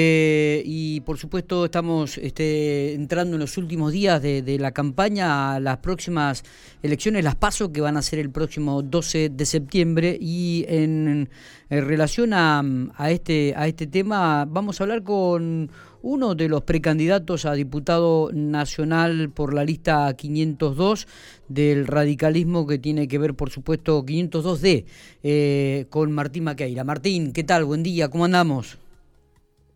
Eh, y por supuesto estamos este, entrando en los últimos días de, la campaña a las próximas elecciones, las PASO, que van a ser el próximo 12 de septiembre. Y en, relación a, este, a este tema vamos a hablar con uno de los precandidatos a diputado nacional por la lista 502 del radicalismo que tiene que ver, por supuesto, 502D, eh, con Martín Maqueira. Martín, ¿qué tal? Buen día, ¿cómo andamos?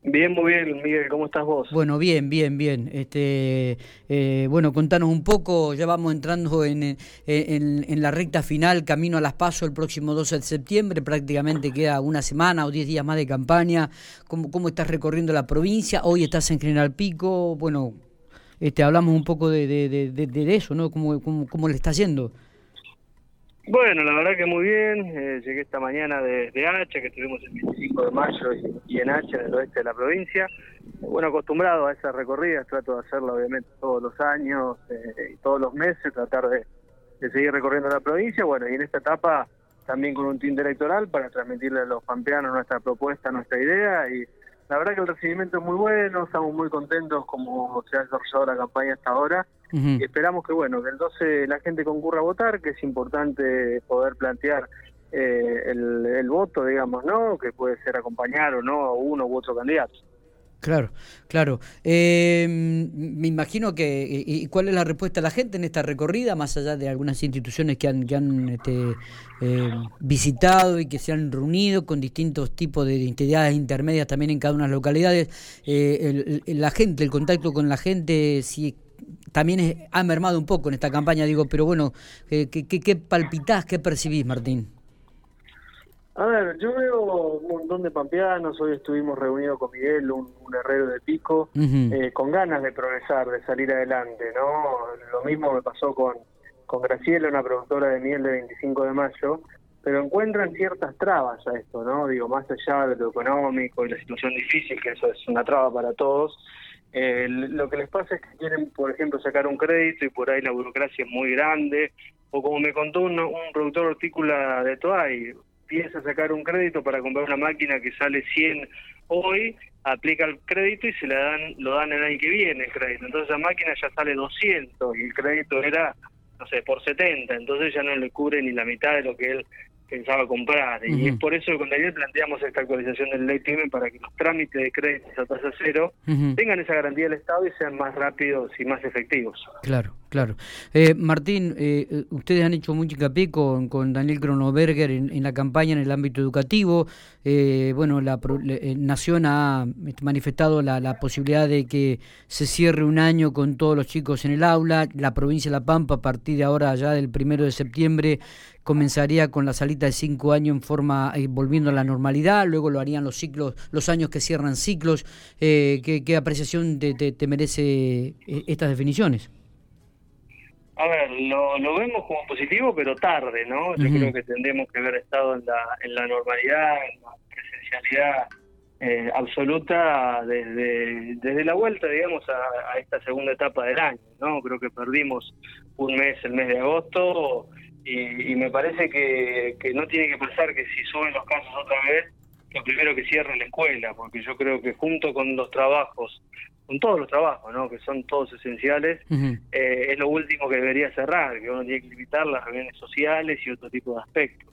Bien, muy bien, Miguel, ¿cómo estás vos? Bueno, bien, bien, bien. Este, eh, bueno, contanos un poco, ya vamos entrando en, en, la recta final, camino a las pasos el próximo 12 de septiembre, prácticamente queda una semana o 10 días más de campaña. ¿Cómo, cómo estás recorriendo la provincia? Hoy estás en General Pico, bueno, este, hablamos un poco de, de, de, eso, ¿no? ¿Cómo, cómo, cómo le está yendo? Bueno, la verdad que muy bien. Eh, llegué esta mañana de, de Hacha, que estuvimos el 25 de mayo y, en Hacha, en el oeste de la provincia. Bueno, acostumbrado a esas recorridas, trato de hacerlo obviamente todos los años eh, y todos los meses, tratar de, seguir recorriendo la provincia. Bueno, y en esta etapa también con un tinte electoral para transmitirle a los pampeanos nuestra propuesta, nuestra idea. Y la verdad que el recibimiento es muy bueno, estamos muy contentos como se ha desarrollado la campaña hasta ahora y esperamos que, bueno, que el 12 la gente concurra a votar, que es importante poder plantear eh, el, voto, digamos, ¿no? Que puede ser acompañar o no a uno u otro candidato. Claro, claro. Eh, me imagino que, y, ¿cuál es la respuesta de la gente en esta recorrida, más allá de algunas instituciones que han, que han este, eh, visitado y que se han reunido con distintos tipos de entidades intermedias también en cada una de las localidades? la gente, el contacto con la gente, si también ha mermado un poco en esta campaña, digo, pero bueno, ¿qué, qué, qué palpitás, qué percibís, Martín? A ver, yo veo un montón de pampeanos, hoy estuvimos reunidos con Miguel, un, herrero de pico, eh, con ganas de progresar, de salir adelante, ¿no? Lo mismo me pasó con, con Graciela, una productora de miel de 25 de mayo, pero encuentran ciertas trabas a esto, ¿no? Digo, más allá de lo económico y la situación difícil, que eso es una traba para todos, eh, lo que les pasa es que quieren, por ejemplo, sacar un crédito y por ahí la burocracia es muy grande. O como me contó un, productor hortícola de Toay, piensa sacar un crédito para comprar una máquina que sale 100 hoy, aplica el crédito y se la dan, lo dan el año que viene el crédito. Entonces la máquina ya sale 200 y el crédito era, no sé, por 70. Entonces ya no le cubre ni la mitad de lo que él pensaba comprar. Y es por eso que con Daniel planteamos esta actualización del ley TIME para que los trámites de créditos a tasa cero tengan esa garantía del Estado y sean más rápidos y más efectivos. Claro, claro. Eh, Martín, eh, ustedes han hecho mucho hincapié con, con Daniel Kronoberger en, la campaña en el ámbito educativo. Eh, bueno, la Nación ha manifestado la, posibilidad de que se cierre un año con todos los chicos en el aula. La provincia de La Pampa, a partir de ahora, ya del primero de septiembre, comenzaría con la salita de cinco años en forma eh, volviendo a la normalidad, luego lo harían los ciclos, los años que cierran ciclos. Eh, ¿qué, apreciación te, te, merece eh, estas definiciones? A ver, lo, lo, vemos como positivo, pero tarde, ¿no? Yo creo que tendremos que haber estado en la, en la normalidad, en la presencialidad absoluta desde, desde la vuelta, digamos, a, a, esta segunda etapa del año, ¿no? Creo que perdimos un mes, el mes de agosto, y, me parece que, que, no tiene que pasar que si suben los casos otra vez, lo primero que cierre la escuela, porque yo creo que junto con los trabajos, con todos los trabajos, ¿no? que son todos esenciales, eh, es lo último que debería cerrar, que uno tiene que limitar las reuniones sociales y otro tipo de aspectos.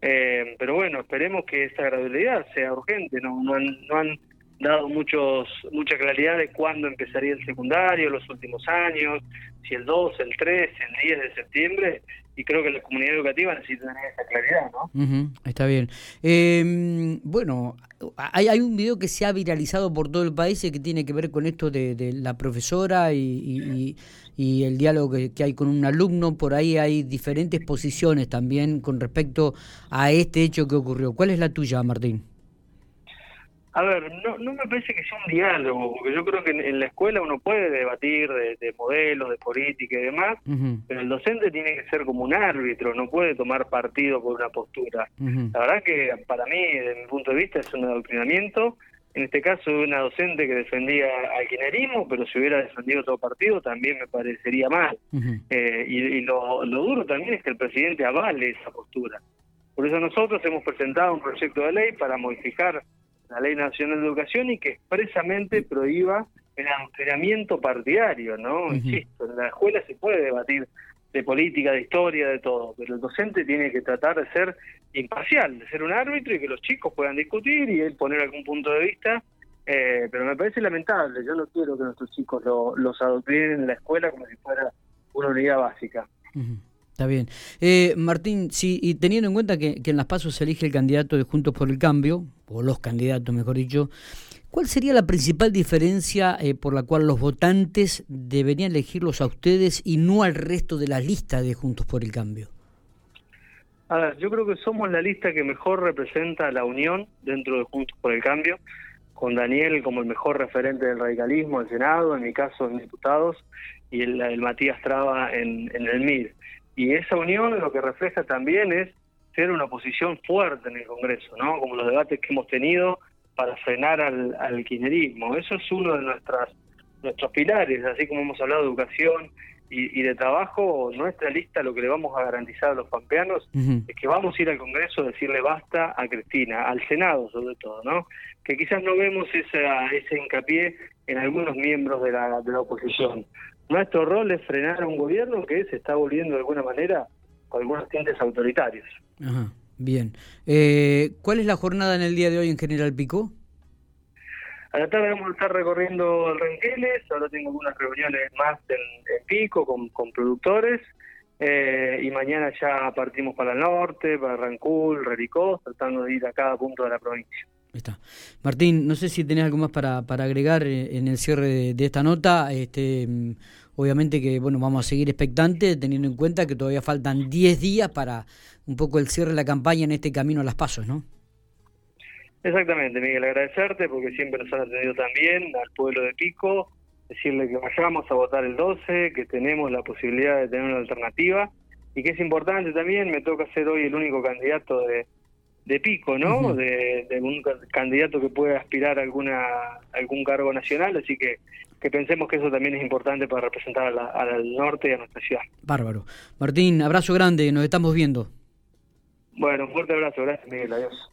Eh, pero bueno, esperemos que esta gradualidad sea urgente, no, no, han, no han dado muchos mucha claridad de cuándo empezaría el secundario, los últimos años, si el 2, el 3, el 10 de septiembre, y creo que la comunidad educativa necesita tener esa claridad, ¿no? está bien. Eh, bueno, hay, hay un video que se ha viralizado por todo el país y que tiene que ver con esto de, la profesora y, y, el diálogo que, hay con un alumno. Por ahí hay diferentes posiciones también con respecto a este hecho que ocurrió. ¿Cuál es la tuya, Martín? A ver, no, no me parece que sea un diálogo, porque yo creo que en, la escuela uno puede debatir de, modelos, de política y demás, pero el docente tiene que ser como un árbitro, no puede tomar partido por una postura. La verdad que para mí, desde mi punto de vista, es un adoctrinamiento. En este caso, una docente que defendía al kirchnerismo, pero si hubiera defendido otro partido también me parecería mal. Eh, y, lo, lo duro también es que el presidente avale esa postura. Por eso nosotros hemos presentado un proyecto de ley para modificar la Ley Nacional de Educación y que expresamente prohíba el entrenamiento partidario, ¿no? Insisto, en la escuela se puede debatir de política, de historia, de todo, pero el docente tiene que tratar de ser imparcial, de ser un árbitro y que los chicos puedan discutir y él poner algún punto de vista, eh, pero me parece lamentable, yo no quiero que nuestros chicos los adoctrinen en la escuela como si fuera una unidad básica. Está bien. Eh, Martín, sí, y teniendo en cuenta que, en las pasos se elige el candidato de Juntos por el Cambio, o los candidatos, mejor dicho, ¿Cuál sería la principal diferencia eh, por la cual los votantes deberían elegirlos a ustedes y no al resto de la lista de Juntos por el Cambio? Yo creo que somos la lista que mejor representa la unión dentro de Juntos por el Cambio, con Daniel como el mejor referente del radicalismo en Senado, en mi caso en diputados, y el, Matías Traba en, en el MIR. Y esa unión lo que refleja también es ser una oposición fuerte en el Congreso, ¿no? Como los debates que hemos tenido para frenar al, al kirchnerismo. Eso es uno de nuestras nuestros pilares, así como hemos hablado de educación y, de trabajo, nuestra lista lo que le vamos a garantizar a los pampeanos es que vamos a ir al Congreso a decirle basta a Cristina, al Senado sobre todo, ¿no? Que quizás no vemos esa, ese hincapié en algunos miembros de la, de la oposición. Nuestro rol es frenar a un gobierno que se está volviendo de alguna manera con algunos tintes autoritarios. Ajá. Bien. Eh, ¿Cuál es la jornada en el día de hoy en General Pico? A la tarde vamos a estar recorriendo el Renqueles, ahora tengo algunas reuniones más en, Pico con, productores, eh, y mañana ya partimos para el norte, para Rancul, Rericó, tratando de ir a cada punto de la provincia. Está. Martín, no sé si tenés algo más para, para agregar eh, en el cierre de, esta nota. Este, mm, obviamente que bueno, vamos a seguir expectantes, teniendo en cuenta que todavía faltan 10 días para un poco el cierre de la campaña en este camino a las pasos, ¿no? Exactamente, Miguel, agradecerte porque siempre nos han atendido también al pueblo de Pico, decirle que vayamos a votar el 12, que tenemos la posibilidad de tener una alternativa y que es importante también, me toca ser hoy el único candidato de, de Pico, ¿no? de, un candidato que puede aspirar a alguna algún cargo nacional, así que que pensemos que eso también es importante para representar al norte y a nuestra ciudad. Bárbaro. Martín, abrazo grande, nos estamos viendo. Bueno, un fuerte abrazo, gracias Miguel, adiós.